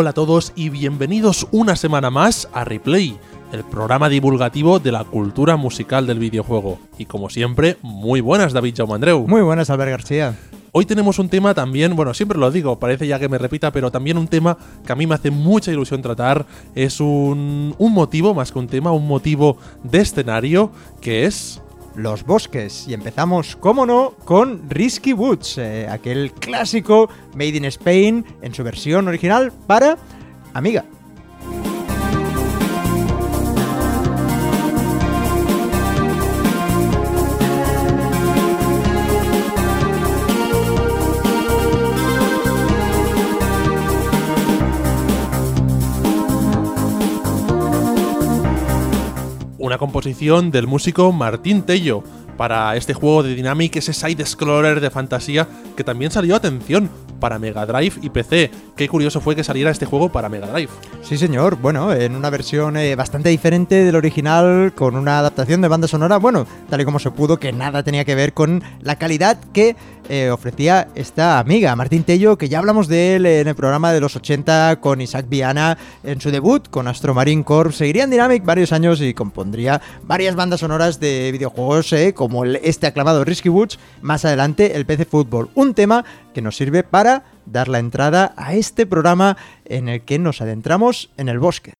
Hola a todos y bienvenidos una semana más a Replay, el programa divulgativo de la cultura musical del videojuego. Y como siempre, muy buenas David Jaumandreu. Muy buenas Albert García. Hoy tenemos un tema también, bueno, siempre lo digo, parece ya que me repita, pero también un tema que a mí me hace mucha ilusión tratar. Es un, un motivo, más que un tema, un motivo de escenario, que es los bosques. Y empezamos, como no, con Risky Woods, eh, aquel clásico Made in Spain en su versión original para Amiga. Una composición del músico Martín Tello para este juego de Dynamic, ese side-scroller de fantasía que también salió, atención, para Mega Drive y PC. Qué curioso fue que saliera este juego para Mega Drive. Sí, señor. Bueno, en una versión eh, bastante diferente del original, con una adaptación de banda sonora, bueno, tal y como se pudo, que nada tenía que ver con la calidad que eh, ofrecía esta amiga, Martín Tello, que ya hablamos de él en el programa de los 80 con Isaac Viana en su debut con Astro Marine Corps. Seguiría en Dynamic varios años y compondría varias bandas sonoras de videojuegos, eh, como este aclamado Risky Woods, más adelante el PC Football. Un tema que nos sirve para dar la entrada a este programa en el que nos adentramos en el bosque.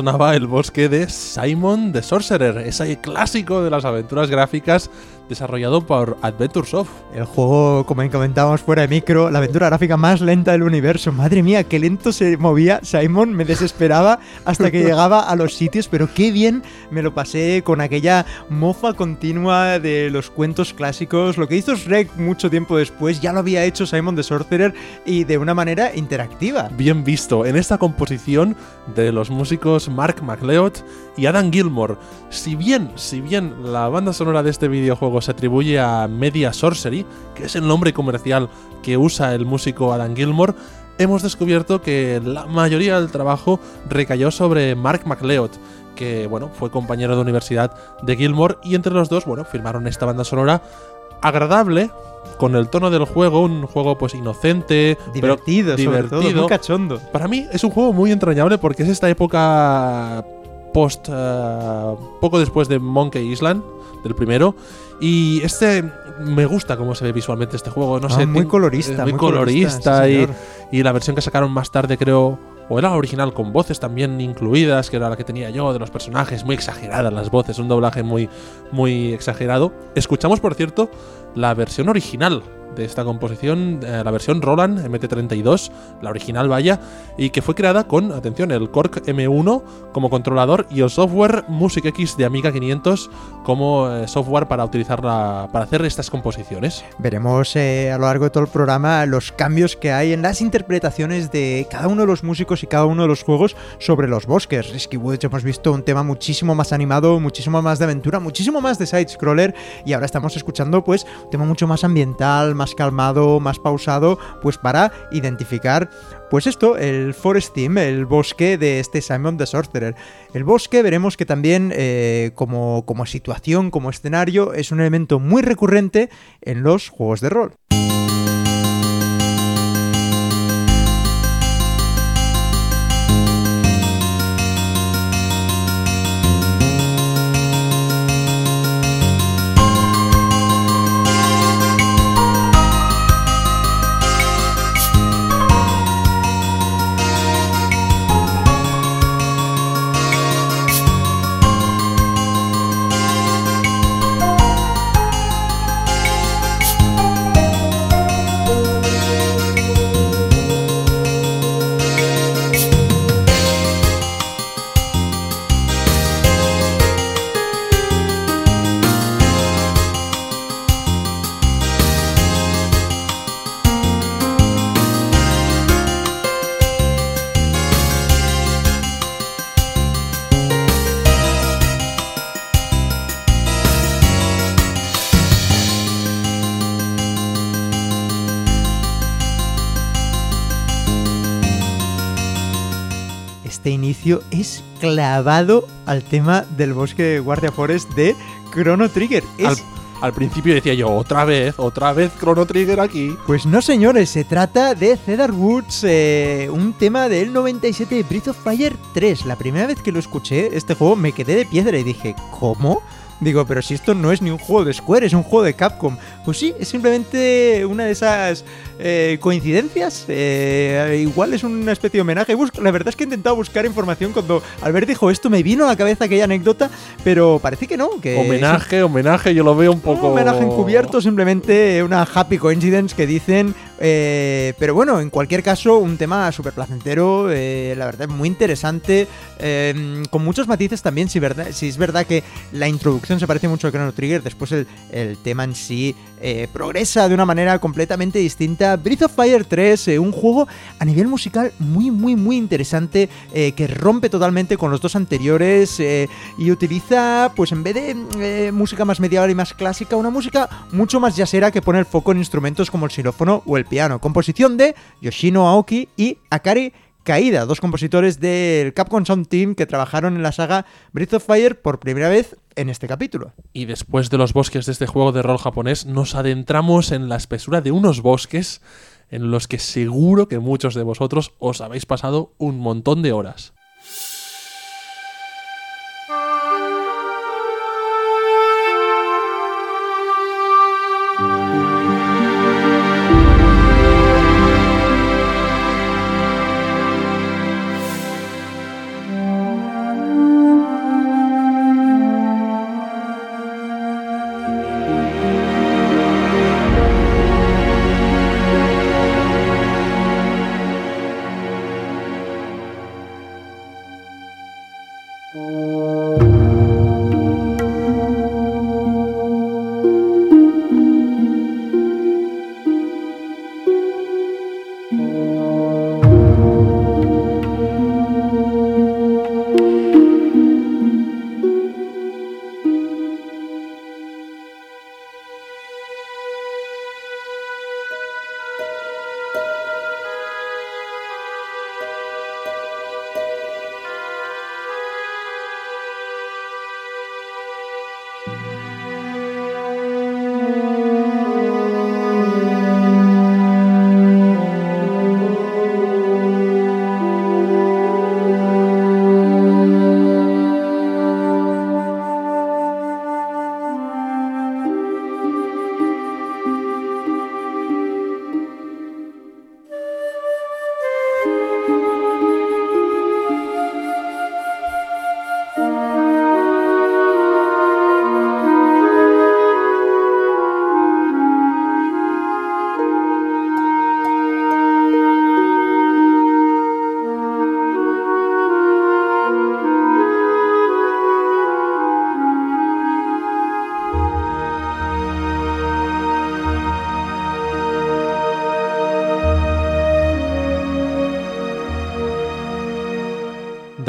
Sonaba el bosque de Simon the Sorcerer, ese clásico de las aventuras gráficas desarrollado por Adventure Soft. El juego, como comentábamos fuera de micro, la aventura gráfica más lenta del universo. Madre mía, qué lento se movía Simon, me desesperaba hasta que llegaba a los sitios, pero qué bien me lo pasé con aquella mofa continua de los cuentos clásicos. Lo que hizo Shrek mucho tiempo después ya lo había hecho Simon the Sorcerer y de una manera interactiva. Bien visto, en esta composición de los músicos Mark McLeod y Adam Gilmore. Si bien, si bien la banda sonora de este videojuego se atribuye a Media Sorcery, que es el nombre comercial que usa el músico Adam Gilmore, hemos descubierto que la mayoría del trabajo recayó sobre Mark McLeod, que bueno, fue compañero de universidad de Gilmore y entre los dos, bueno, firmaron esta banda sonora agradable con el tono del juego, un juego pues inocente, divertido, pero divertido, muy cachondo. Para mí es un juego muy entrañable porque es esta época post uh, poco después de Monkey Island del primero y este me gusta cómo se ve visualmente este juego no Ah, sé muy colorista, muy, muy colorista y, y la versión que sacaron más tarde creo o era la original con voces también incluidas que era la que tenía yo de los personajes muy exageradas las voces un doblaje muy muy exagerado. Escuchamos por cierto la versión original de esta composición, eh, la versión Roland MT32, la original vaya, y que fue creada con, atención, el Cork M1 como controlador y el software Music X de Amiga 500 como eh, software para utilizarla para hacer estas composiciones. Veremos eh, a lo largo de todo el programa los cambios que hay en las interpretaciones de cada uno de los músicos y cada uno de los juegos sobre los bosques. Risky Woods hemos visto un tema muchísimo más animado, muchísimo más de aventura, muchísimo más de side-scroller y ahora estamos escuchando pues un tema mucho más ambiental, más calmado, más pausado, pues para identificar pues esto, el Forest Theme, el bosque de este Simon the Sorcerer. El bosque veremos que también eh, como, como situación, como escenario, es un elemento muy recurrente en los juegos de rol. Clavado al tema del bosque Guardia Forest de Chrono Trigger. Al principio decía yo, otra vez, otra vez Chrono Trigger aquí. Pues no, señores, se trata de Cedar Woods, eh, un tema del 97 de Breath of Fire 3. La primera vez que lo escuché, este juego, me quedé de piedra y dije, ¿cómo? Digo, pero si esto no es ni un juego de Square, es un juego de Capcom. Pues sí, es simplemente una de esas eh, coincidencias. eh, igual es una especie de homenaje. La verdad es que he intentado buscar información cuando Albert dijo esto, me vino a la cabeza aquella anécdota, pero parece que no. Que homenaje, homenaje, yo lo veo un poco. un homenaje encubierto, simplemente una happy coincidence que dicen. eh, pero bueno, en cualquier caso, un tema súper placentero, eh, la verdad, muy interesante, eh, con muchos matices también, si, verdad, si es verdad que la introducción se parece mucho a Chrono Trigger, después el, el tema en sí eh, progresa de una manera completamente distinta. Breath of Fire 3, eh, un juego a nivel musical muy, muy, muy interesante, eh, que rompe totalmente con los dos anteriores y utiliza, pues en vez de música más medieval y más clásica, una música mucho más yacera que pone el foco en instrumentos como el xilófono o el piano. Composición de Yoshino Aoki y Akari Kaida, dos compositores del Capcom Sound Team que trabajaron en la saga Breath of Fire por primera vez en este capítulo. Y después de los bosques de este juego de rol japonés, nos adentramos en la espesura de unos bosques en los que seguro que muchos de vosotros os habéis pasado un montón de horas.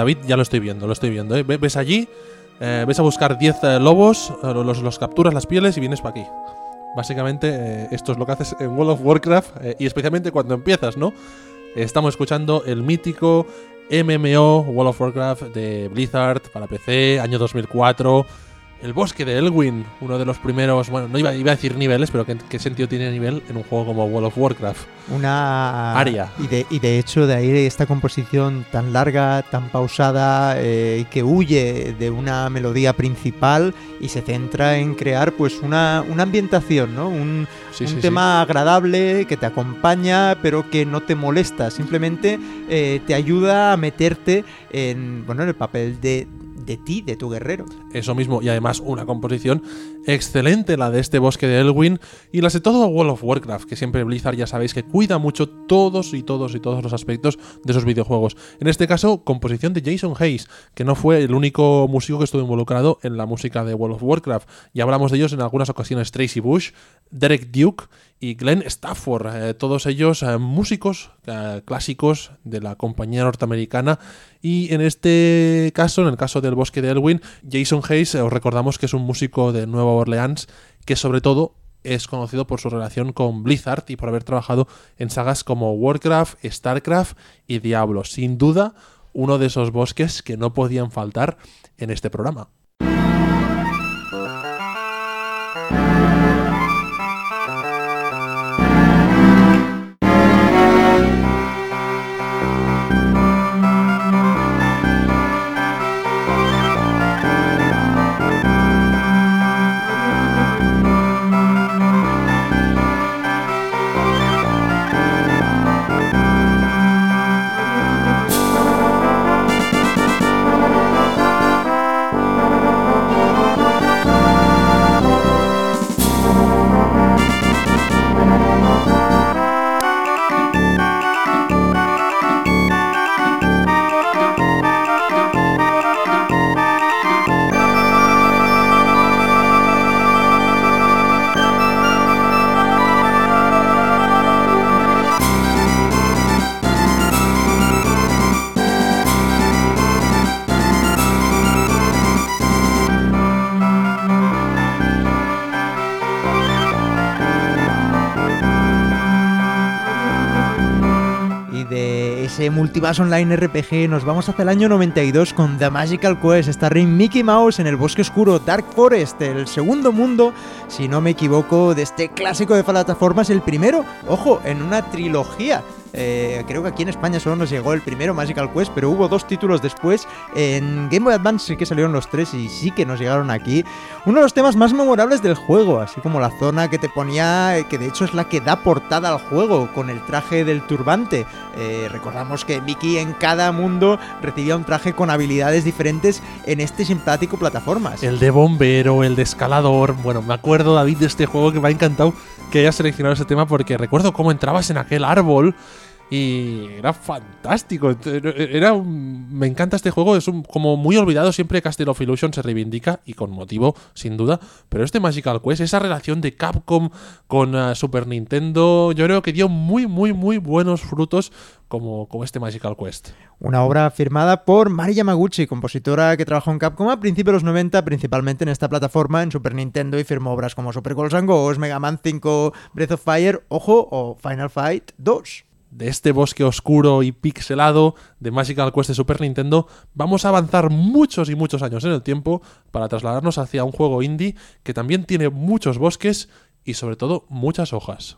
David, ya lo estoy viendo, lo estoy viendo. ¿eh? Ve- Ves allí, eh, ves a buscar 10 eh, lobos, eh, los, los capturas las pieles y vienes para aquí. Básicamente, esto es lo que haces en World of Warcraft y especialmente cuando empiezas, ¿no? Estamos escuchando el mítico MMO World of Warcraft de Blizzard para PC, año 2004. El bosque de Elwyn, uno de los primeros, bueno, no iba, iba a decir niveles, pero ¿qué, qué sentido tiene nivel en un juego como World of Warcraft? Una Aria. Y de, y de hecho, de ahí esta composición tan larga, tan pausada, eh, que huye de una melodía principal y se centra en crear pues una, una ambientación, ¿no? Un, Sí, un sí, sí. tema agradable que te acompaña, pero que no te molesta. Simplemente eh, te ayuda a meterte en, bueno, en el papel de, de ti, de tu guerrero. Eso mismo, y además una composición excelente la de este bosque de Elwyn y las de todo World of Warcraft, que siempre Blizzard ya sabéis que cuida mucho todos y todos y todos los aspectos de esos videojuegos. En este caso, composición de Jason Hayes, que no fue el único músico que estuvo involucrado en la música de World of Warcraft. Ya hablamos de ellos en algunas ocasiones, Tracy Bush, Derek Duke y Glenn Stafford, eh, todos ellos eh, músicos eh, clásicos de la compañía norteamericana. Y en este caso, en el caso del bosque de Elwyn, Jason Hayes, os recordamos que es un músico de Nueva Orleans que sobre todo es conocido por su relación con Blizzard y por haber trabajado en sagas como Warcraft, Starcraft y Diablo. Sin duda, uno de esos bosques que no podían faltar en este programa. Multiverse online RPG nos vamos hasta el año 92 con The Magical Quest, esta Ring Mickey Mouse en el bosque oscuro Dark Forest, el segundo mundo, si no me equivoco, de este clásico de plataformas, el primero, ojo, en una trilogía. Eh, creo que aquí en España solo nos llegó el primero Magical Quest, pero hubo dos títulos después. En Game Boy Advance sí que salieron los tres y sí que nos llegaron aquí. Uno de los temas más memorables del juego, así como la zona que te ponía, eh, que de hecho es la que da portada al juego, con el traje del turbante. Eh, recordamos que Mickey en cada mundo recibía un traje con habilidades diferentes en este simpático plataformas. El de bombero, el de escalador. Bueno, me acuerdo, David, de este juego que me ha encantado que hayas seleccionado ese tema porque recuerdo cómo entrabas en aquel árbol y era fantástico. Era un- me encanta este juego, es un, como muy olvidado, siempre Castle of Illusion se reivindica y con motivo, sin duda. Pero este Magical Quest, esa relación de Capcom con eh, Super Nintendo, yo creo que dio muy, muy, muy buenos frutos como, como este Magical Quest. Una obra firmada por Mari Yamaguchi, compositora que trabajó en Capcom a principios de los 90, principalmente en esta plataforma, en Super Nintendo, y firmó obras como Super Ghosts and Ghosts, Mega Man 5, Breath of Fire, ojo, o Final Fight 2. De este bosque oscuro y pixelado de Magical Quest de Super Nintendo, vamos a avanzar muchos y muchos años en el tiempo para trasladarnos hacia un juego indie que también tiene muchos bosques y sobre todo muchas hojas.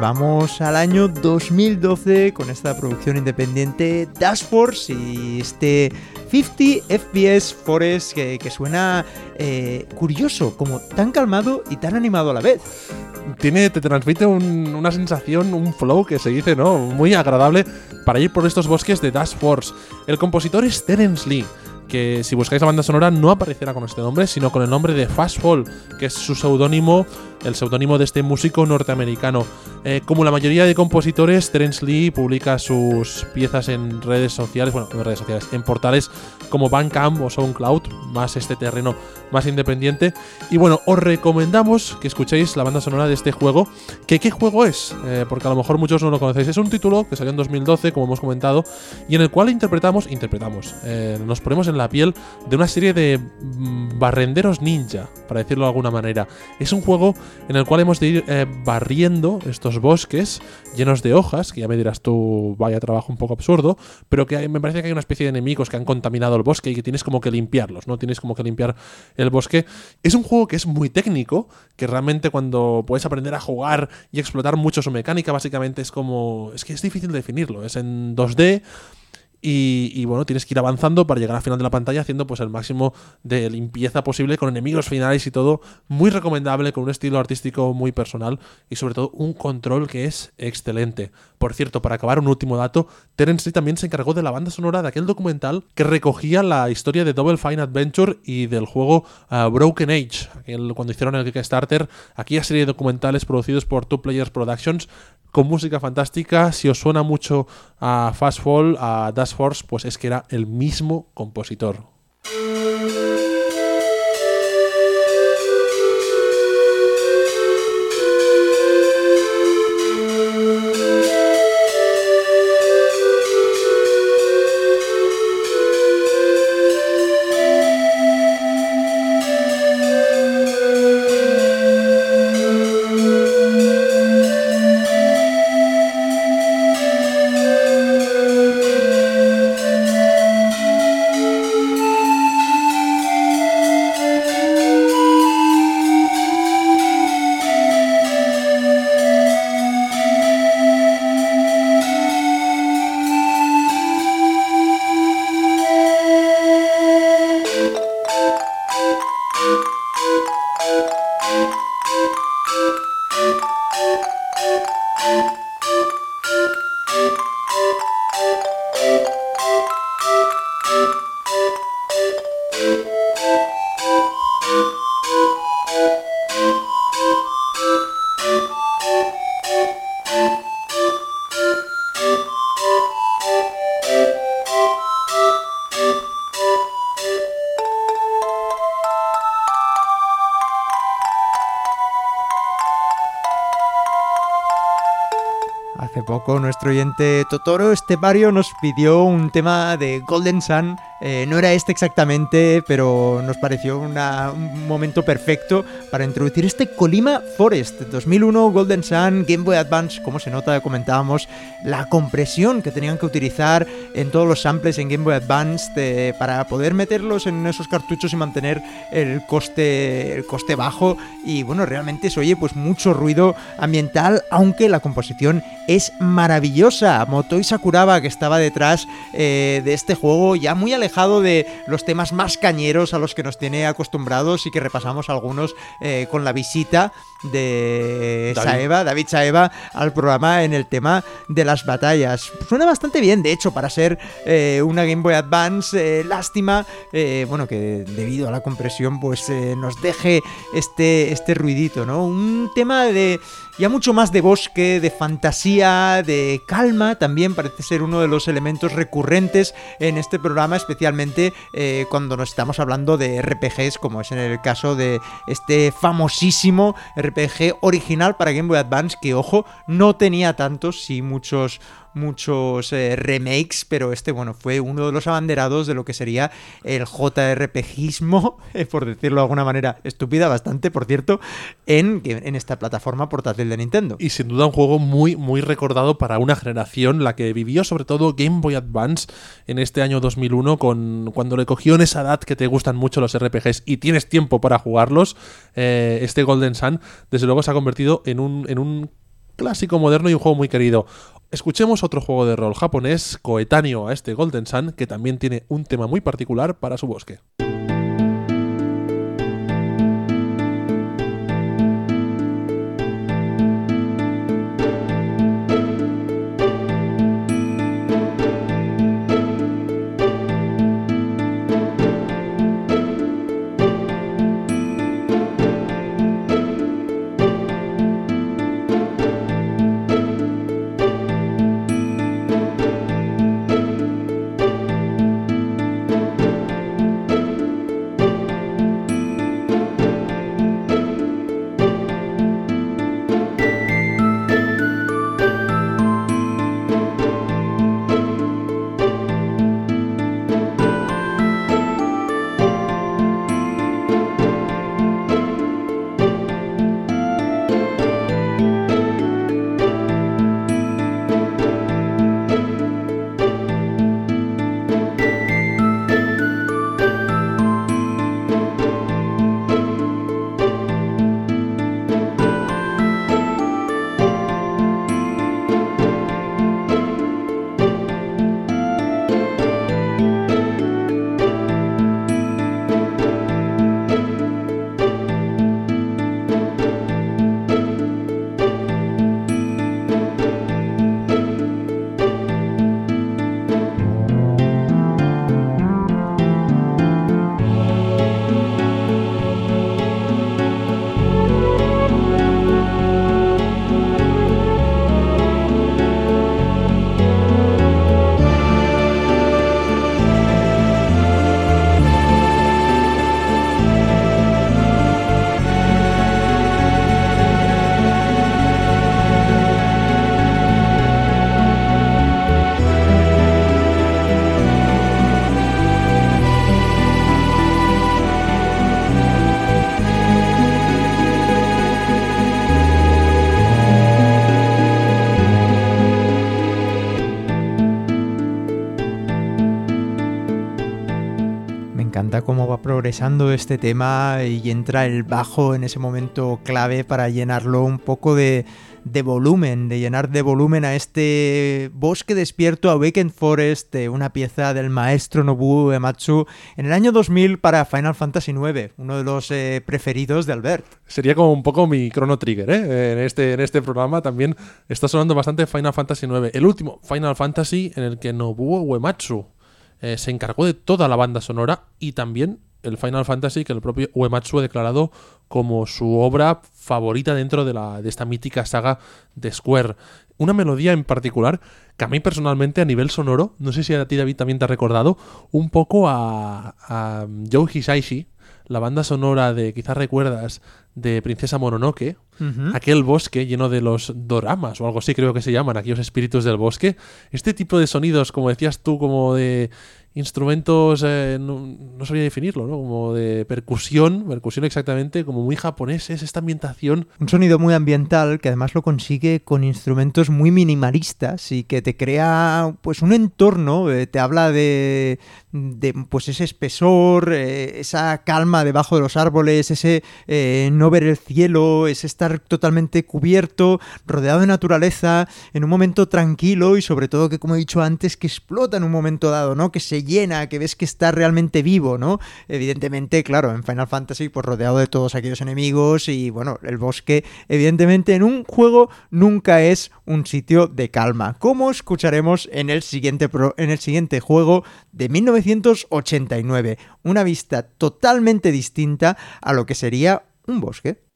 Vamos al año 2012 con esta producción independiente Dash Force y este 50 FPS Forest que, suena eh, curioso, como tan calmado y tan animado a la vez. Tiene, te transmite un- una sensación, un flow que se dice, ¿no? Muy agradable para ir por estos bosques de Dash Force. El compositor es Terence Lee, que si buscáis la banda sonora no aparecerá con este nombre, sino con el nombre de Fast Fall, que es su seudónimo, el seudónimo de este músico norteamericano. Eh, como la mayoría de compositores, Terence Lee publica sus piezas en redes sociales, bueno, no en redes sociales, en portales como Bandcamp o SoundCloud, más este terreno más independiente. Y bueno, os recomendamos que escuchéis la banda sonora de este juego. ¿Que ¿Qué juego es? Eh, porque a lo mejor muchos no lo conocéis. Es un título que salió en 2012, como hemos comentado, y en el cual interpretamos, interpretamos, eh, nos ponemos en la piel de una serie de mm, barrenderos ninja, para decirlo de alguna manera. Es un juego en el cual hemos de ir eh, barriendo estos bosques llenos de hojas, que ya me dirás tú, vaya trabajo un poco absurdo, pero que me parece que hay una especie de enemigos que han contaminado el bosque y que tienes como que limpiarlos, ¿no? Tienes como que limpiar el bosque. Es un juego que es muy técnico, que realmente cuando puedes aprender a jugar y explotar mucho su mecánica, básicamente es como... Es que es difícil definirlo, es en 2D y, bueno, tienes que ir avanzando para llegar al final de la pantalla haciendo pues el máximo de limpieza posible con enemigos finales y todo. Muy recomendable, con un estilo artístico muy personal y sobre todo un control que es excelente. Por cierto, para acabar un último dato, Terence Lee también se encargó de la banda sonora de aquel documental que recogía la historia de Double Fine Adventure y del juego uh, Broken Age, cuando hicieron el Kickstarter, aquella serie de documentales producidos por Two Players Productions con música fantástica. Si os suena mucho a Fast Fall, a Dash Force, pues es que era el mismo compositor. Poco nuestro oyente Totoro Estepario nos pidió un tema de Golden Sun eh, no era este exactamente, pero nos pareció un momento perfecto para introducir este Colima Forest 2001 Golden Sun Game Boy Advance. Como se nota, comentábamos la compresión que tenían que utilizar en todos los samples en Game Boy Advance para poder meterlos en esos cartuchos y mantener el coste, el coste bajo. Y bueno, realmente se oye pues mucho ruido ambiental, aunque la composición es maravillosa. Motoi Sakuraba, que estaba detrás eh, de este juego, ya muy alejado de los temas más cañeros a los que nos tiene acostumbrados y que repasamos algunos eh, con la visita de David. Saeva, David Saeva, al programa en el tema de las batallas. Suena bastante bien, de hecho, para ser eh, una Game Boy Advance. Lástima, bueno, que debido a la compresión, pues nos deje este, este ruidito, ¿no? Un tema de ya mucho más de bosque, de fantasía, de calma, también parece ser uno de los elementos recurrentes en este programa, especialmente eh, cuando nos estamos hablando de RPGs, como es en el caso de este famosísimo RPG original para Game Boy Advance, que ojo, no tenía tantos, sí muchos muchos eh, remakes, pero este, bueno, fue uno de los abanderados de lo que sería el JRPGismo, por decirlo de alguna manera estúpida, bastante, por cierto, en, en esta plataforma portátil de Nintendo. Y sin duda un juego muy, muy recordado para una generación, la que vivió sobre todo Game Boy Advance en este año 2001, con, cuando le cogió en esa edad que te gustan mucho los RPGs y tienes tiempo para jugarlos, eh, este Golden Sun, desde luego se ha convertido en un, en un clásico moderno y un juego muy querido. Escuchemos otro juego de rol japonés coetáneo a este Golden Sun que también tiene un tema muy particular para su bosque. Progresando este tema y entra el bajo en ese momento clave para llenarlo un poco de, de volumen, de llenar de volumen a este bosque despierto Awakened Forest, una pieza del maestro Nobuo Ematsu en el año 2000 para Final Fantasy IX, uno de los eh, preferidos de Albert. Sería como un poco mi Chrono Trigger, ¿eh? En este, en este programa también está sonando bastante Final Fantasy IX, el último Final Fantasy en el que Nobuo Uematsu eh, se encargó de toda la banda sonora y también el Final Fantasy que el propio Uematsu ha declarado como su obra favorita dentro de, la, de esta mítica saga de Square. Una melodía en particular que a mí personalmente a nivel sonoro, no sé si a ti David también te ha recordado, un poco a, a Joe Hisaishi, la banda sonora de, quizás recuerdas, de Princesa Mononoke, aquel bosque lleno de los doramas o algo así creo que se llaman, aquellos espíritus del bosque. Este tipo de sonidos, como decías tú, como de instrumentos, eh, no, no, sabría definirlo, ¿no? Como de percusión, percusión exactamente, como muy japoneses, esta ambientación. Un sonido muy ambiental que además lo consigue con instrumentos muy minimalistas y que te crea pues un entorno, eh, te habla de, de, pues ese espesor, eh, esa calma debajo de los árboles, ese eh, no ver el cielo, ese estar totalmente cubierto, rodeado de naturaleza, en un momento tranquilo y sobre todo que como he dicho antes, que explota en un momento dado, ¿no? Que se llena, que ves que está realmente vivo, ¿no? Evidentemente, claro, en Final Fantasy, pues rodeado de todos aquellos enemigos y bueno, el bosque, evidentemente en un juego nunca es un sitio de calma, como escucharemos en el siguiente, pro, en el siguiente juego de 1989, una vista totalmente distinta a lo que sería un bosque.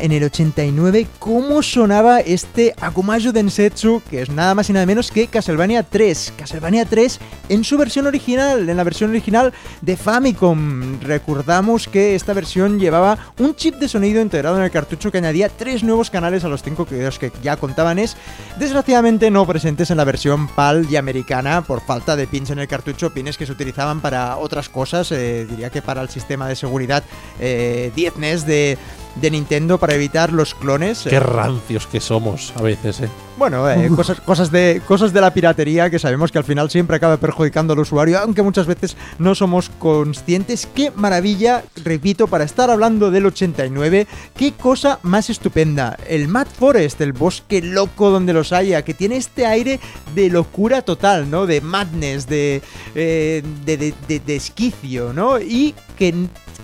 En el 89, cómo sonaba este Akumajo Densetsu, que es nada más y nada menos que Castlevania 3. Castlevania 3 en su versión original, en la versión original de Famicom. Recordamos que esta versión llevaba un chip de sonido integrado en el cartucho que añadía tres nuevos canales a los cinco que, que ya contaban es, desgraciadamente no presentes en la versión PAL y americana por falta de pins en el cartucho, pines que se utilizaban para otras cosas, eh, diría que para el sistema de seguridad eh, 10 NES de de Nintendo para evitar los clones. Qué rancios que somos a veces, ¿eh? Bueno, eh, cosas, cosas, de, cosas de la piratería que sabemos que al final siempre acaba perjudicando al usuario, aunque muchas veces no somos conscientes. Qué maravilla, repito, para estar hablando del 89, qué cosa más estupenda. El Mad Forest, el bosque loco donde los haya, que tiene este aire de locura total, ¿no? De madness, de, eh, de, de, de, de esquicio, ¿no? Y que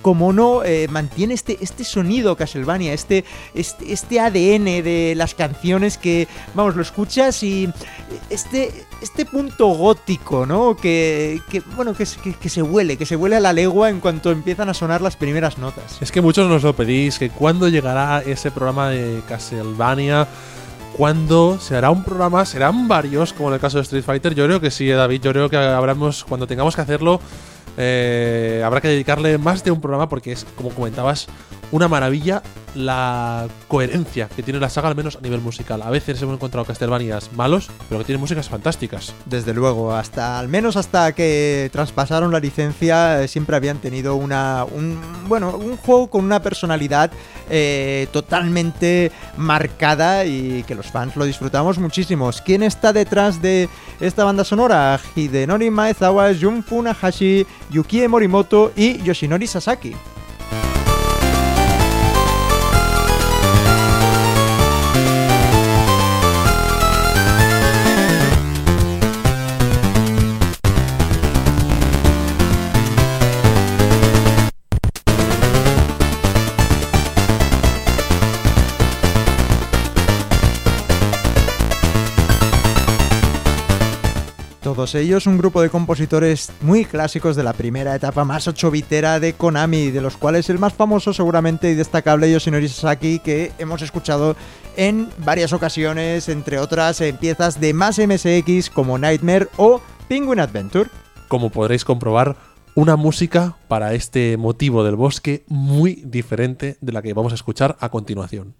como no, eh, mantiene este, este sonido Castlevania, este, este, este, ADN de las canciones que, vamos, lo escuchas y este, este punto gótico, ¿no? Que, que bueno, que, que, se huele, que se huele a la legua en cuanto empiezan a sonar las primeras notas. Es que muchos nos lo pedís, que cuándo llegará ese programa de Castlevania cuando se hará un programa, serán varios, como en el caso de Street Fighter. Yo creo que sí, David. Yo creo que habremos, cuando tengamos que hacerlo, eh, habrá que dedicarle más de un programa porque es, como comentabas, una maravilla la coherencia que tiene la saga, al menos a nivel musical. A veces hemos encontrado Castlevanias malos, pero que tienen músicas fantásticas. Desde luego, hasta al menos hasta que traspasaron la licencia, eh, siempre habían tenido una un bueno un juego con una personalidad eh, totalmente marcada y que los fans lo disfrutamos muchísimo. ¿Quién está detrás de esta banda sonora? Hidenori Maezawa, Jun Funahashi, Yukie Morimoto y Yoshinori Sasaki. Todos ellos un grupo de compositores muy clásicos de la primera etapa más ochobitera de Konami, de los cuales el más famoso seguramente y destacable Yoshinori Sasaki, que hemos escuchado en varias ocasiones, entre otras en piezas de más MSX como Nightmare o Penguin Adventure. Como podréis comprobar, una música para este motivo del bosque muy diferente de la que vamos a escuchar a continuación.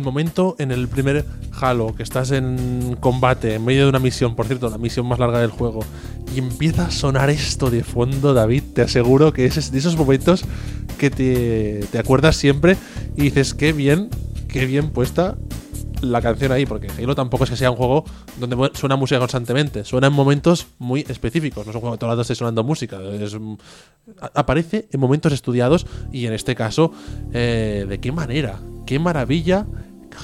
El momento en el primer Halo, que estás en combate, en medio de una misión, por cierto, la misión más larga del juego, y empieza a sonar esto de fondo, David, te aseguro que es de esos momentos que te, te acuerdas siempre y dices, qué bien, qué bien puesta la canción ahí, porque Halo tampoco es que sea un juego donde suena música constantemente, suena en momentos muy específicos, no es un juego que todo el esté sonando música, aparece en momentos estudiados y en este caso, eh, ¿de qué manera? ¡Qué maravilla!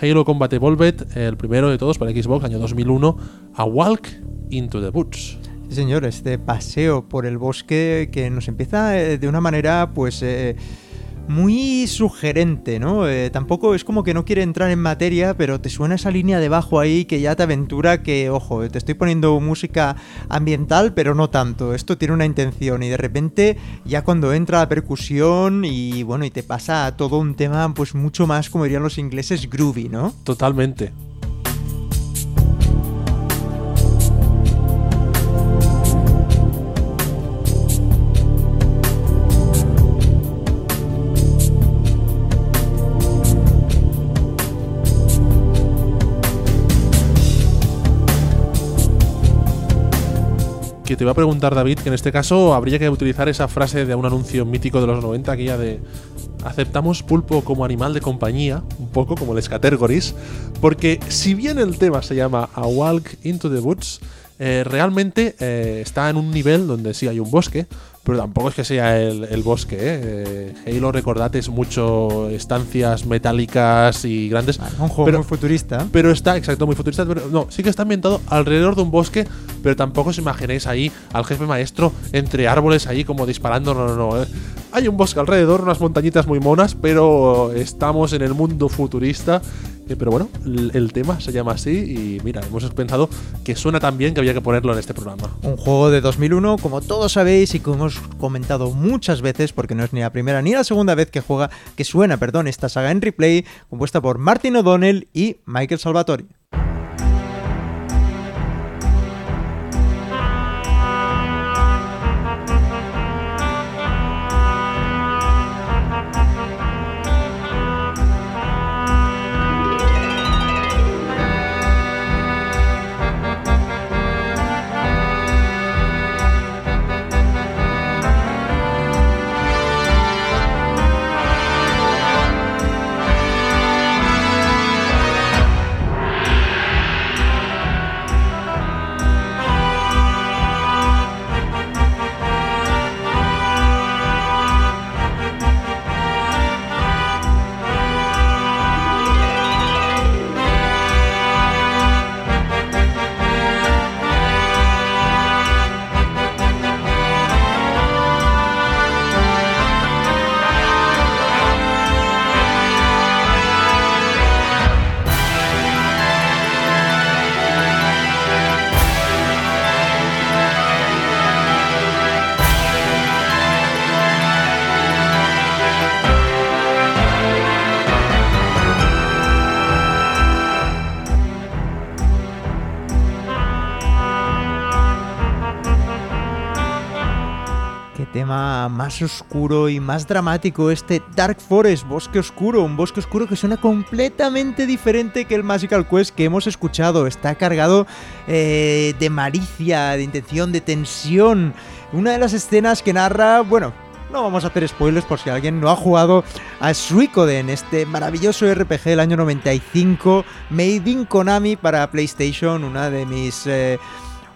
Halo Combat Evolved, el primero de todos para Xbox, año 2001, a Walk into the Woods. Sí, señor, este paseo por el bosque que nos empieza eh, de una manera, pues... Eh, muy sugerente, ¿no? Eh, tampoco es como que no quiere entrar en materia, pero te suena esa línea de bajo ahí que ya te aventura que, ojo, te estoy poniendo música ambiental, pero no tanto. Esto tiene una intención y de repente ya cuando entra la percusión y bueno, y te pasa todo un tema pues mucho más, como dirían los ingleses, groovy, ¿no? Totalmente. Que te voy a preguntar, David, que en este caso habría que utilizar esa frase de un anuncio mítico de los 90, aquella de aceptamos pulpo como animal de compañía, un poco como les categories, porque si bien el tema se llama A Walk into the Woods, eh, realmente eh, está en un nivel donde sí hay un bosque, pero tampoco es que sea el, bosque. ¿eh? ¿eh? Halo, recordad, es mucho estancias metálicas y grandes. Un juego muy futurista. Pero está, exacto, muy futurista. Pero no, sí que está ambientado alrededor de un bosque, pero tampoco os imaginéis ahí al jefe maestro entre árboles ahí como disparando. No, no, no. Hay un bosque alrededor, unas montañitas muy monas, pero estamos en el mundo futurista eh, pero bueno, el, tema se llama así y mira, hemos pensado que suena tan bien que había que ponerlo en este programa. Un juego de 2001, como todos sabéis y como hemos comentado muchas veces, porque no es ni la primera ni la segunda vez que juega, que suena, perdón, esta saga en replay, compuesta por Martin O'Donnell y Michael Salvatori. Más oscuro y más dramático, este Dark Forest, bosque oscuro, un bosque oscuro que suena completamente diferente que el Magical Quest que hemos escuchado. Está cargado eh, de malicia, de intención, de tensión. Una de las escenas que narra, bueno, no vamos a hacer spoilers por si alguien no ha jugado a Suicoden, este maravilloso RPG del año 95, made in Konami para PlayStation, una de mis eh,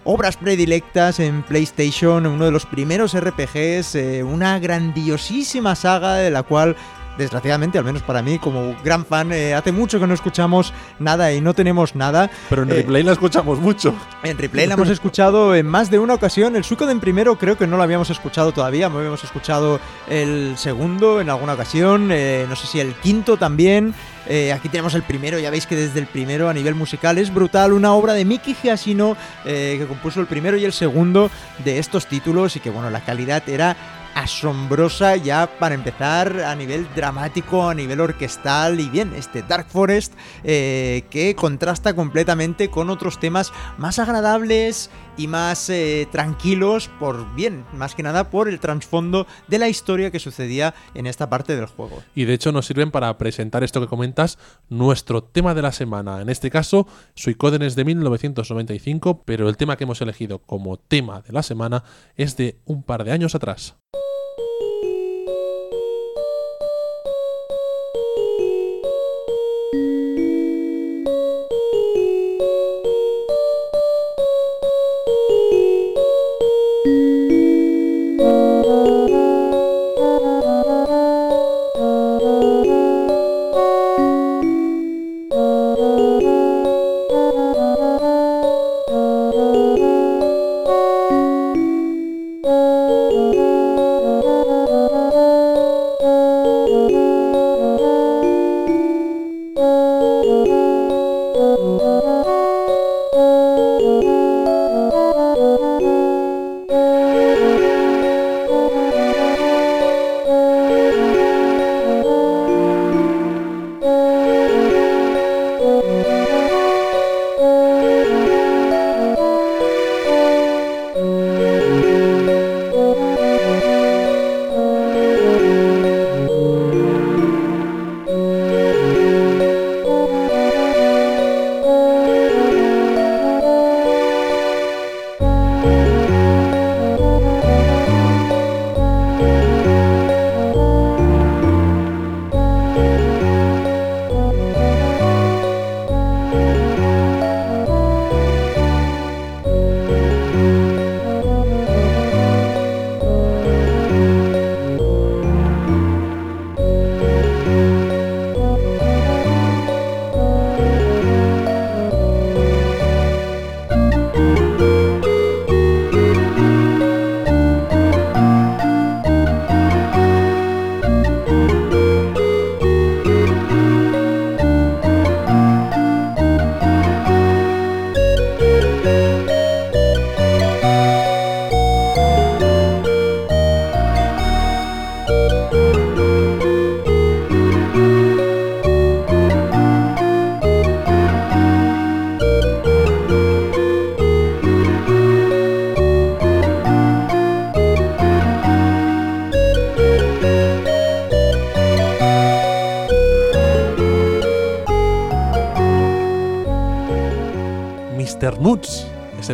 obras predilectas en PlayStation, uno de los primeros RPGs, eh, una grandiosísima saga de la cual desgraciadamente, al menos para mí, como gran fan, eh, hace mucho que no escuchamos nada y no tenemos nada. Pero en Eh, replay la escuchamos mucho. En replay la hemos escuchado en más de una ocasión. El Suicoden primero creo que no lo habíamos escuchado todavía. No habíamos escuchado el segundo en alguna ocasión. eh, no sé si el quinto también. Eh, aquí tenemos el primero. Ya veis que desde el primero a nivel musical es brutal. Una obra de Miki Giacchino eh, que compuso el primero y el segundo de estos títulos. Y que bueno, la calidad era asombrosa ya para empezar a nivel dramático, a nivel orquestal y bien, este Dark Forest eh, que contrasta completamente con otros temas más agradables y más eh, tranquilos por bien, más que nada por el trasfondo de la historia que sucedía en esta parte del juego. Y de hecho nos sirven para presentar esto que comentas, nuestro tema de la semana. En este caso, Suicoden es de 1995, pero el tema que hemos elegido como tema de la semana es de un par de años atrás.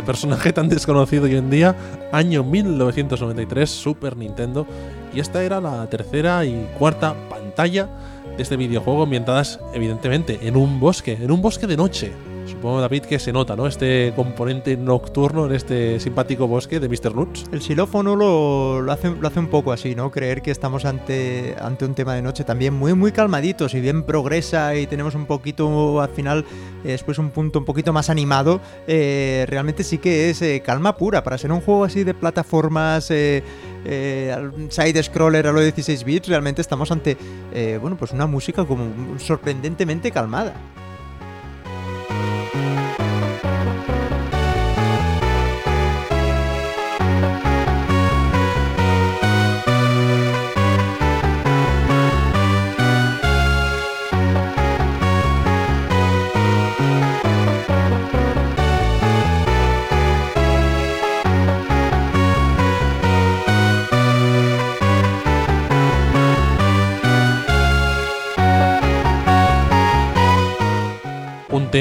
Personaje tan desconocido hoy en día, año 1993, Super Nintendo, y esta era la tercera y cuarta pantalla de este videojuego ambientadas evidentemente en un bosque, en un bosque de noche. Supongo, David, que se nota, ¿no? Este componente nocturno en este simpático bosque de Mr. Nuts. El xilófono lo, hace, lo hace un poco así, ¿no? Creer que estamos ante, un tema de noche también muy, muy calmadito. Si bien progresa y tenemos un poquito al final, eh, después un punto un poquito más animado, eh, realmente sí que es eh, calma pura. Para ser un juego así de plataformas, side-scroller a lo 16 bits, realmente estamos ante, bueno, pues una música como sorprendentemente calmada.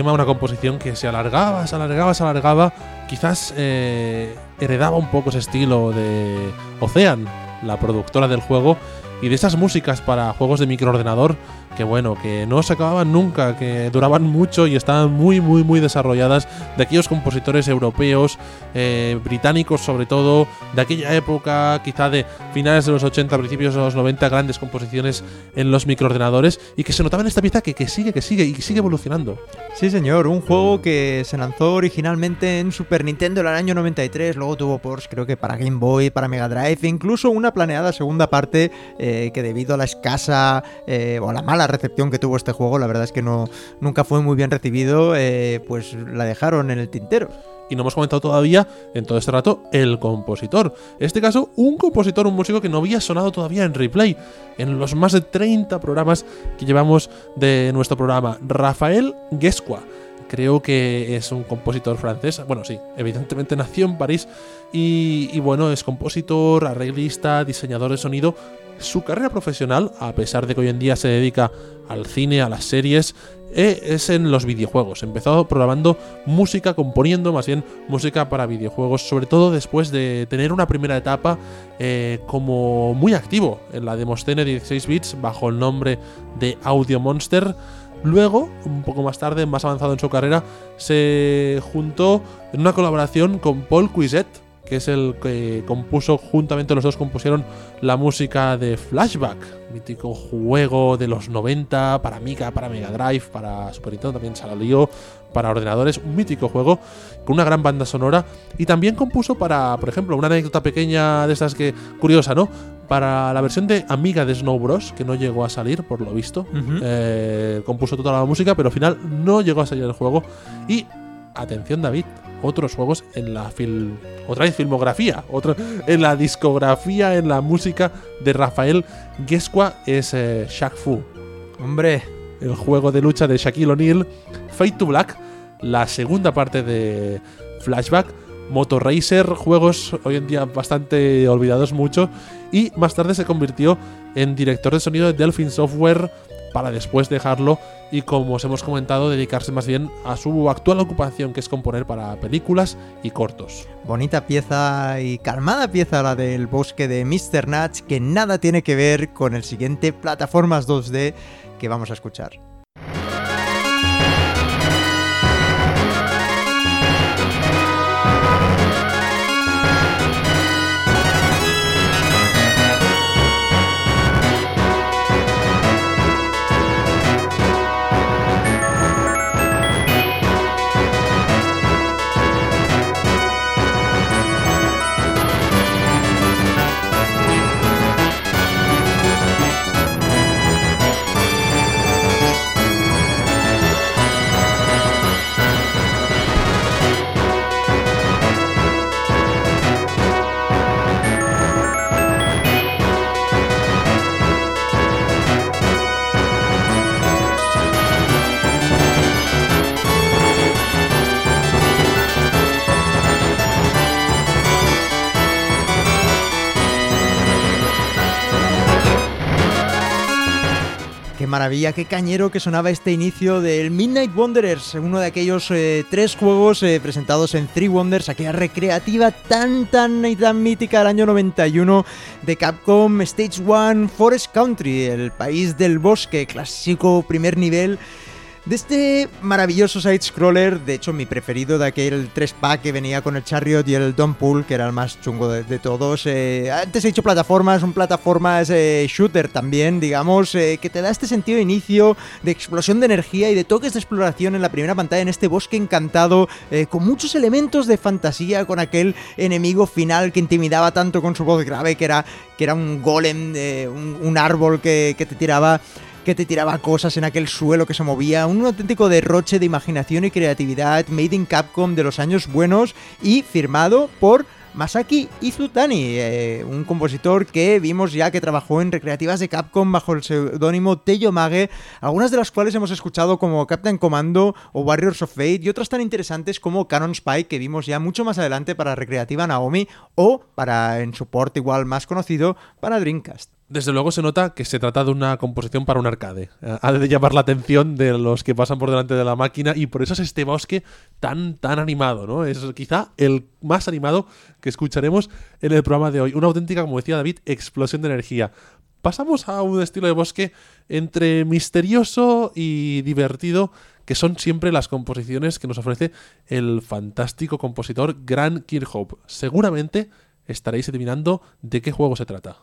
Una composición que se alargaba, se alargaba, se alargaba. Quizás eh, heredaba un poco ese estilo de Ocean, la productora del juego, y de esas músicas para juegos de microordenador que bueno, que no se acababan nunca, que duraban mucho y estaban muy, muy, muy desarrolladas de aquellos compositores europeos, eh, británicos sobre todo, de aquella época, quizá de finales de los 80, principios de los 90, grandes composiciones en los microordenadores y que se notaba en esta pieza que, que sigue, que sigue y sigue evolucionando. Sí, señor, un juego que se lanzó originalmente en Super Nintendo en el año 93, luego tuvo ports creo que para Game Boy, para Mega Drive, incluso una planeada segunda parte eh, que debido a la escasa eh, o a la mala recepción que tuvo este juego, la verdad es que no, nunca fue muy bien recibido, eh, pues la dejaron en el tintero. Y no hemos comentado todavía en todo este rato el compositor. En este caso, un compositor, un músico que no había sonado todavía en replay, en los más de 30 programas que llevamos de nuestro programa. Rafael Guesqua. Creo que es un compositor francés. Bueno, sí, evidentemente nació en París. Y, y bueno, es compositor, arreglista, diseñador de sonido su carrera profesional, a pesar de que hoy en día se dedica al cine, a las series, eh, es en los videojuegos. Empezó programando música, componiendo más bien música para videojuegos, sobre todo después de tener una primera etapa eh, como muy activo en la Demoscene 16 bits bajo el nombre de Audio Monster. Luego, un poco más tarde, más avanzado en su carrera, se juntó en una colaboración con Paul Cuiset, que es el que compuso, juntamente los dos compusieron la música de Flashback, mítico juego de los 90 para Amiga, para Mega Drive, para Super Nintendo también salió, para ordenadores, un mítico juego con una gran banda sonora y también compuso para, por ejemplo, una anécdota pequeña de estas que curiosa, ¿no? Para la versión de Amiga de Snow Bros, que no llegó a salir, por lo visto, eh, compuso toda la música, pero al final no llegó a salir el juego. Y, atención David, otros juegos en la film, otra vez filmografía, otra, en la discografía, en la música de Rafael Guesqua es eh, Shaq Fu. Hombre, el juego de lucha de Shaquille O'Neal, Fate to Black, la segunda parte de Flashback, Motor Racer, juegos hoy en día bastante olvidados mucho, y más tarde se convirtió en director de sonido de Delphin Software para después dejarlo y como os hemos comentado dedicarse más bien a su actual ocupación que es componer para películas y cortos. Bonita pieza y calmada pieza la del bosque de Mr. Natch que nada tiene que ver con el siguiente plataformas 2D que vamos a escuchar. Maravilla, qué cañero que sonaba este inicio del Midnight Wanderers, uno de aquellos eh, tres juegos eh, presentados en Three Wonders, aquella recreativa tan, tan y tan mítica del año 91 de Capcom Stage 1 Forest Country, el país del bosque, clásico primer nivel de este maravilloso side-scroller, de hecho mi preferido de aquel 3-pack que venía con el Chariot y el Pool, que era el más chungo de, todos. Eh, antes he dicho plataformas, un plataformas eh, shooter también, digamos, eh, que te da este sentido de inicio, de explosión de energía y de toques de exploración en la primera pantalla en este bosque encantado, con muchos elementos de fantasía, con aquel enemigo final que intimidaba tanto con su voz grave, que era, que era un golem, un, árbol que, que te tiraba que te tiraba cosas en aquel suelo que se movía, un auténtico derroche de imaginación y creatividad made in Capcom de los años buenos y firmado por Masaki Izutani, eh, un compositor que vimos ya que trabajó en recreativas de Capcom bajo el seudónimo Teyo Mage, algunas de las cuales hemos escuchado como Captain Commando o Warriors of Fate y otras tan interesantes como Canon Spy que vimos ya mucho más adelante para recreativa Naomi o para en soporte igual más conocido para Dreamcast. Desde luego se nota que se trata de una composición para un arcade. Eh, Ha de llamar la atención de los que pasan por delante de la máquina y por eso es este bosque tan, tan animado, ¿no? Es quizá el más animado que escucharemos en el programa de hoy. Una auténtica, como decía David, explosión de energía. Pasamos a un estilo de bosque entre misterioso y divertido, que son siempre las composiciones que nos ofrece el fantástico compositor Grant Kirkhope. Seguramente estaréis adivinando de qué juego se trata.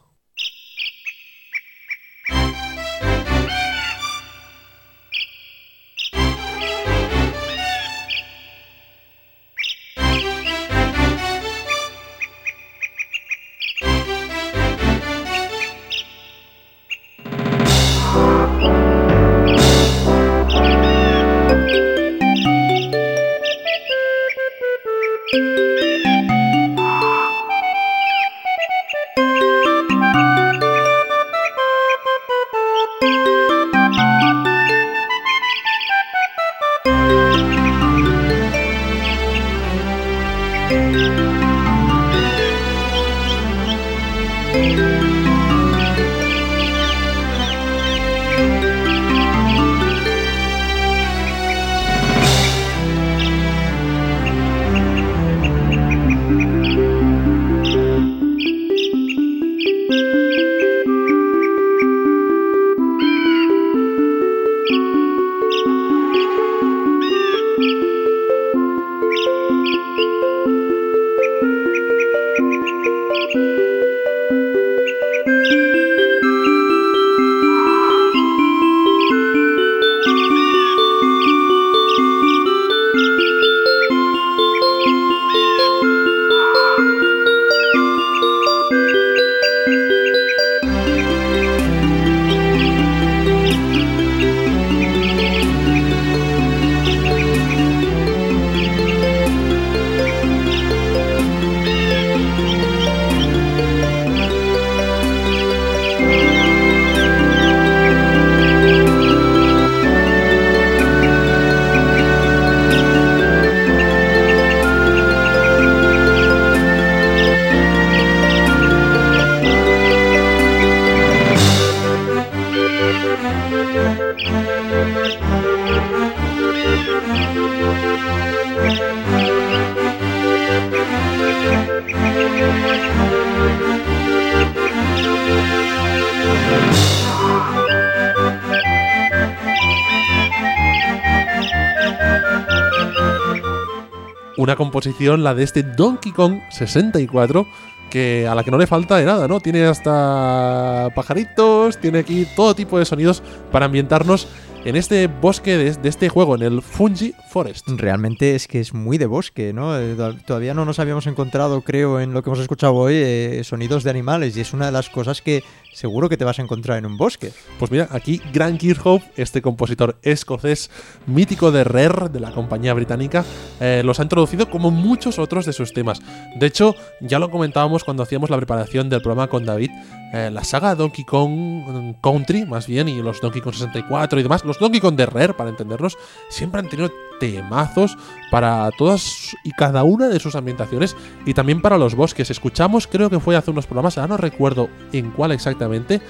Composición, la de este Donkey Kong 64, que a la que no le falta de nada, ¿no? Tiene hasta pajaritos, tiene aquí todo tipo de sonidos para ambientarnos en este bosque de, de este juego, en el Fungi Forest. Realmente es que es muy de bosque, ¿no? Eh, to- Todavía no nos habíamos encontrado, creo, en lo que hemos escuchado hoy, eh, sonidos de animales y es una de las cosas que seguro que te vas a encontrar en un bosque. Pues mira, aquí Grant Kirkhope, este compositor escocés mítico de Rare, de la compañía británica, eh, los ha introducido como muchos otros de sus temas. De hecho, ya lo comentábamos cuando hacíamos la preparación del programa con David, eh, la saga Donkey Kong mm, Country, más bien, y los Donkey Kong 64 y demás, los Donkey Kong de Rare, para entendernos, siempre han tenido temazos para todas y cada una de sus ambientaciones y también para los bosques. Escuchamos, creo que fue hace unos programas, ahora no recuerdo en cuál exactamente,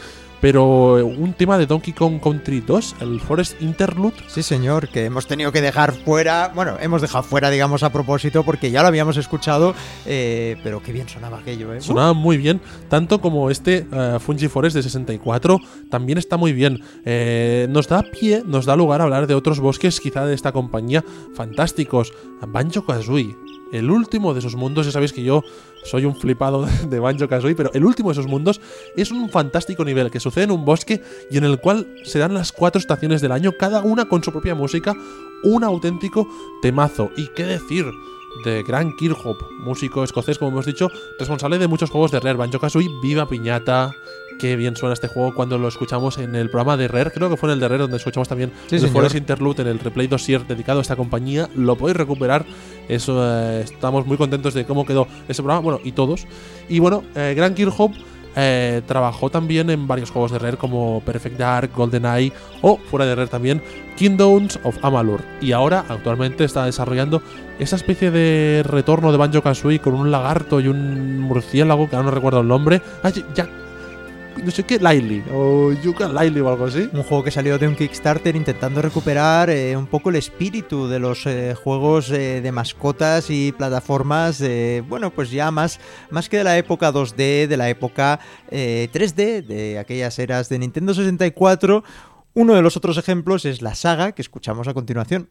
pero un tema de Donkey Kong Country 2, el Forest Interlude. Sí, señor, que hemos tenido que dejar fuera, bueno, hemos dejado fuera, digamos, a propósito, porque ya lo habíamos escuchado, eh, pero qué bien sonaba aquello, ¿eh? Sonaba muy bien, tanto como este eh, Fungi Forest de 64, también está muy bien. Eh, nos da pie, nos da lugar a hablar de otros bosques, quizá de esta compañía, fantásticos. Banjo Kazooie, el último de esos mundos, ya sabéis que yo soy un flipado de Banjo Kazooie, pero el último de esos mundos es un fantástico nivel que sucede en un bosque y en el cual se dan las cuatro estaciones del año, cada una con su propia música, un auténtico temazo. ¿Y qué decir? de Grant Kirkhope, músico escocés, como hemos dicho, responsable de muchos juegos de Rare, Banjo Kazooie, Viva Piñata. Qué bien suena este juego cuando lo escuchamos en el programa de Rare. Creo que fue en el de Rare donde escuchamos también Sí, el. Forest Interlude en el replay dossier dedicado a esta compañía. Lo podéis recuperar. Eso eh, estamos muy contentos de cómo quedó ese programa. Bueno, y todos. Y bueno, eh, Grant Kirkhope eh, trabajó también en varios juegos de Rare como Perfect Dark, GoldenEye o fuera de Rare también Kingdoms of Amalur. Y ahora actualmente está desarrollando esa especie de retorno de Banjo Kazooie con un lagarto y un murciélago que ahora no recuerdo el nombre. Ah, ya- no sé qué Lively o Yuka Lively o algo así. Un juego que salió de un Kickstarter intentando recuperar eh, un poco el espíritu de los eh, juegos eh, de mascotas y plataformas, bueno, pues ya más, más que de la época 2D, de la época eh, 3D, de aquellas eras de Nintendo 64. Uno de los otros ejemplos es la saga que escuchamos a continuación.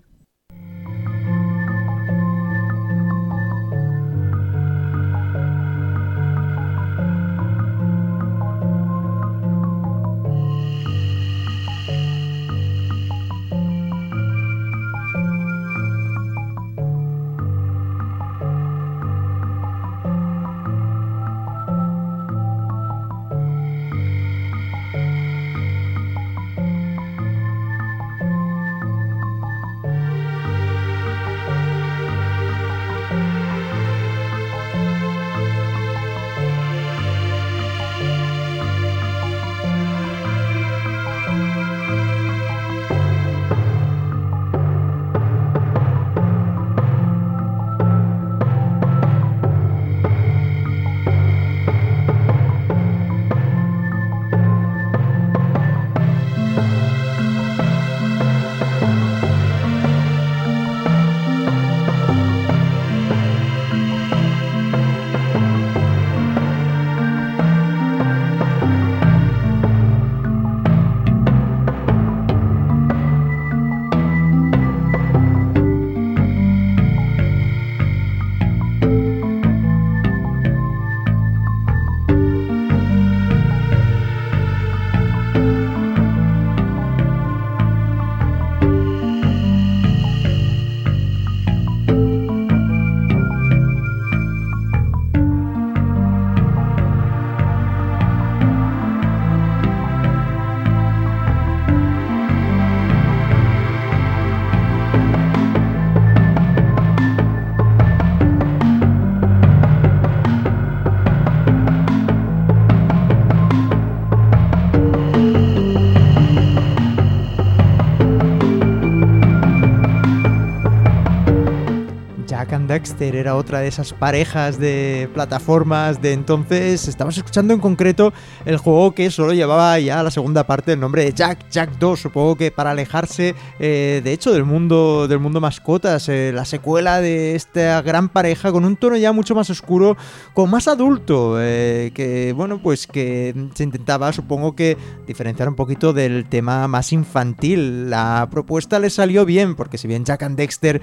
Dexter era otra de esas parejas de plataformas de entonces. Estamos escuchando en concreto el juego que solo llevaba ya la segunda parte el nombre de Jack, Jack 2. Supongo que para alejarse, eh, de hecho, del mundo, del mundo mascotas, eh, la secuela de esta gran pareja con un tono ya mucho más oscuro, con más adulto, eh, que bueno, pues que se intentaba, supongo que diferenciar un poquito del tema más infantil. La propuesta le salió bien, porque si bien Jack and Dexter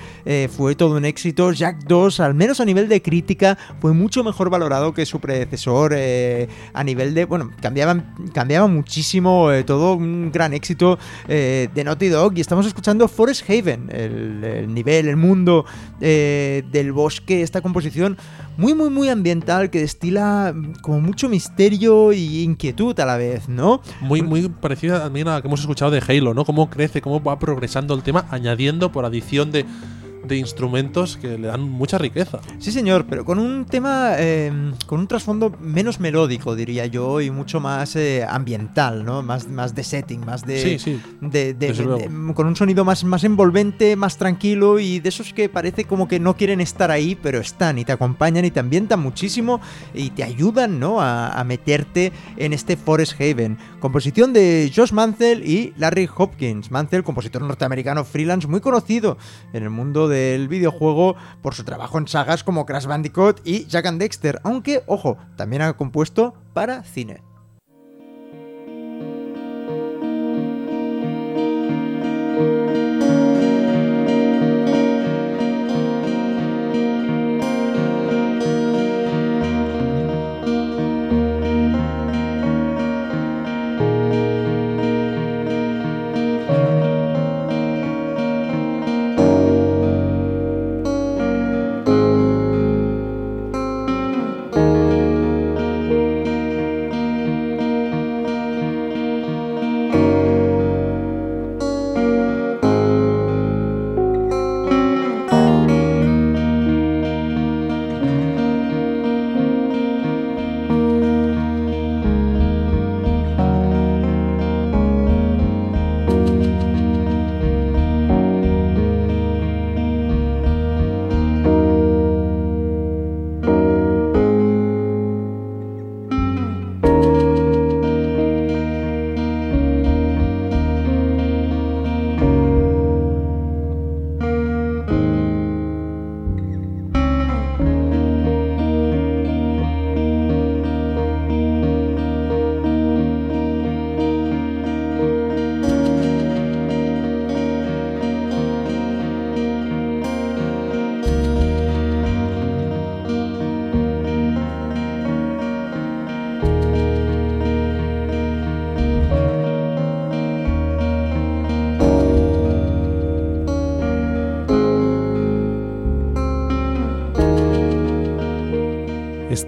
fue todo un éxito, Jack 2, al menos a nivel de crítica, fue mucho mejor valorado que su predecesor. eh, a nivel de. Bueno, cambiaba, cambiaba muchísimo eh, todo, un gran éxito eh, de Naughty Dog. Y estamos escuchando Forest Haven, el, el nivel, el mundo del bosque, esta composición muy, muy, muy ambiental que destila mm, como mucho misterio y inquietud a la vez, ¿no? Muy, muy parecida también a la que hemos escuchado de Halo, ¿no? Cómo crece, cómo va progresando el tema, añadiendo por adición de, de instrumentos que le dan mucha riqueza. Sí, señor, pero con un tema, eh, con un trasfondo menos melódico, diría yo, y mucho más eh, ambiental, ¿no? Más, más de setting, más de... Sí, sí. de- de- desde de- con un sonido más, más envolvente, más tranquilo y de esos que parece como que no quieren estar ahí, pero están y te acompañan y te ambientan muchísimo y te ayudan, ¿no? A, a meterte en este Forest Haven. Composición de Josh Mansell y Larry Hopkins. Mansell, compositor norteamericano freelance muy conocido en el mundo del videojuego por su trabajo en sagas como Crash Bandicoot y Jack and Dexter, aunque, ojo, también ha compuesto para cine.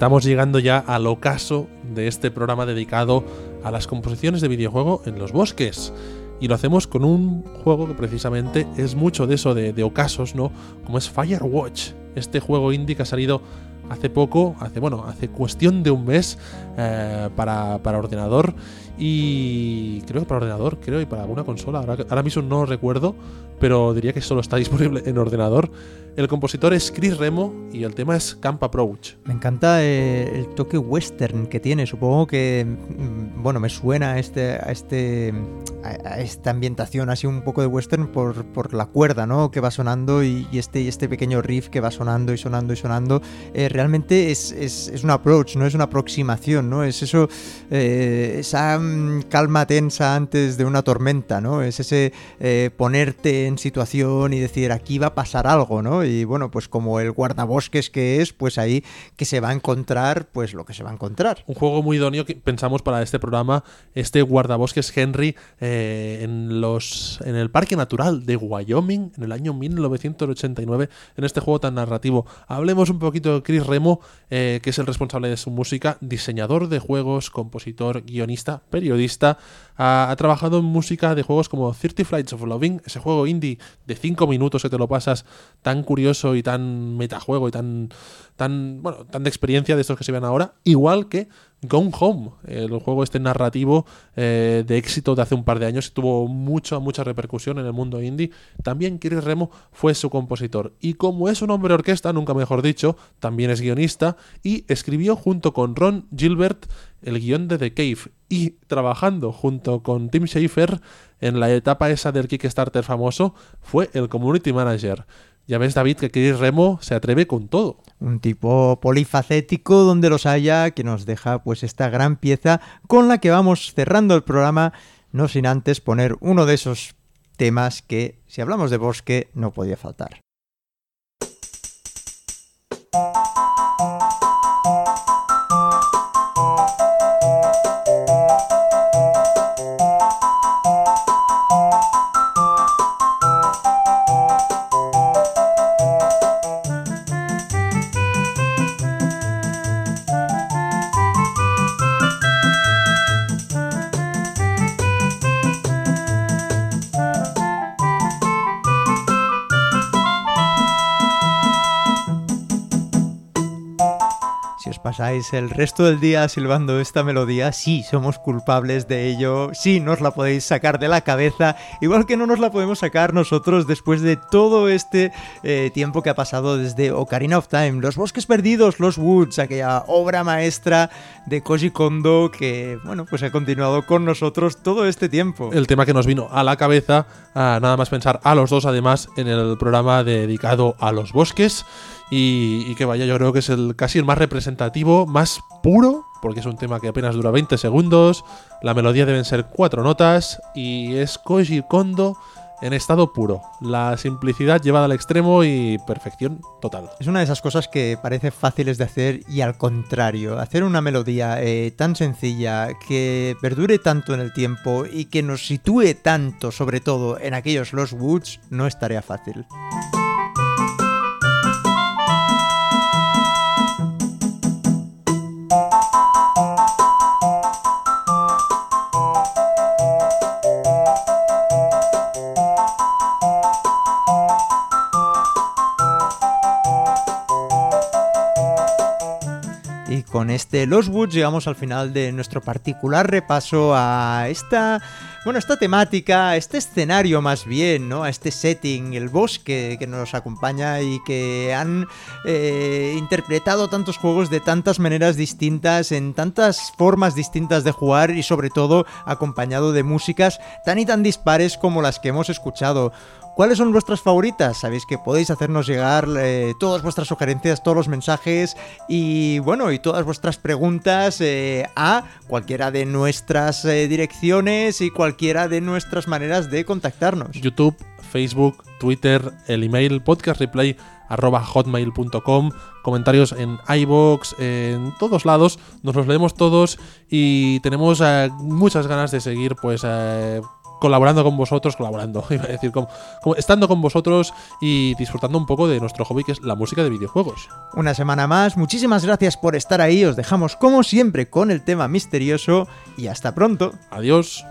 Estamos llegando ya al ocaso de este programa dedicado a las composiciones de videojuego en los bosques. Y lo hacemos con un juego que precisamente es mucho de eso, de, ocasos, ¿no? Como es Firewatch, este juego indie que ha salido hace poco, hace bueno, hace cuestión de un mes eh, para, para, ordenador y creo que para ordenador, creo y para alguna consola. Ahora, ahora mismo no recuerdo, pero diría que solo está disponible en ordenador. El compositor es Chris Remo y el tema es Camp Approach. Me encanta eh, el toque western que tiene. Supongo que, mm, bueno, me suena a, este, a, este, esta ambientación así un poco de western por, por la cuerda, ¿no? Que va sonando y, este, este pequeño riff que va sonando y sonando y sonando. Eh, realmente es, es, es, un approach, no es una aproximación, ¿no? Es eso, eh, esa calma tensa antes de una tormenta, ¿no? Es ese ponerte en situación y decir aquí va a pasar algo, ¿no? Y bueno, pues como el guardabosques que es, pues ahí que se va a encontrar, pues lo que se va a encontrar. Un juego muy idóneo que pensamos para este programa, este guardabosques Henry eh, en, los, en el Parque Natural de Wyoming en el año 1989, en este juego tan narrativo. Hablemos un poquito de Chris Remo, eh, que es el responsable de su música, diseñador de juegos, compositor, guionista, periodista. Ha, trabajado en música de juegos como 30 Flights of Loving, ese juego indie de 5 minutos que te lo pasas tan curioso y tan metajuego y tan, tan, bueno, tan de experiencia de estos que se ven ahora, igual que Gone Home, el juego este narrativo eh, de éxito de hace un par de años, tuvo mucha, mucha repercusión en el mundo indie. También Chris Remo fue su compositor. Y como es un hombre orquesta, nunca mejor dicho, también es guionista y escribió junto con Ron Gilbert el guion de The Cave y trabajando junto con Tim Schafer en la etapa esa del Kickstarter famoso, fue el community manager. Ya ves, David, que Chris Remo se atreve con todo. Un tipo polifacético donde los haya, que nos deja pues esta gran pieza con la que vamos cerrando el programa, no sin antes poner uno de esos temas que, si hablamos de bosque, no podía faltar. Pasáis el resto del día silbando esta melodía, sí, somos culpables de ello, sí, nos la podéis sacar de la cabeza, igual que no nos la podemos sacar nosotros después de todo este eh, tiempo que ha pasado desde Ocarina of Time, Los Bosques Perdidos, Los Woods, aquella obra maestra de Koji Kondo que, bueno, pues ha continuado con nosotros todo este tiempo. El tema que nos vino a la cabeza, nada más pensar a los dos además en el programa dedicado a los bosques y, que vaya, yo creo que es el casi el más representativo, más puro, porque es un tema que apenas dura 20 segundos, la melodía deben ser cuatro notas y es Koji Kondo en estado puro. La simplicidad llevada al extremo y perfección total. Es una de esas cosas que parece fáciles de hacer y al contrario, hacer una melodía eh, tan sencilla que perdure tanto en el tiempo y que nos sitúe tanto sobre todo en aquellos Los Woods no es tarea fácil. Con este Los Woods llegamos al final de nuestro particular repaso a esta, bueno, esta temática, a este escenario más bien, ¿no? A este setting, el bosque que nos acompaña y que han eh, interpretado tantos juegos de tantas maneras distintas, en tantas formas distintas de jugar y sobre todo acompañado de músicas tan y tan dispares como las que hemos escuchado. ¿Cuáles son vuestras favoritas? Sabéis que podéis hacernos llegar eh, todas vuestras sugerencias, todos los mensajes y bueno, y todas vuestras preguntas eh, a cualquiera de nuestras eh, direcciones y cualquiera de nuestras maneras de contactarnos. YouTube, Facebook, Twitter, el email podcastreplay hotmail.com, comentarios en iBox, en todos lados, nos los leemos todos y tenemos muchas ganas de seguir pues colaborando con vosotros, colaborando, iba a decir, como, como estando con vosotros y disfrutando un poco de nuestro hobby que es la música de videojuegos. Una semana más, muchísimas gracias por estar ahí, os dejamos como siempre con el tema misterioso y hasta pronto. Adiós.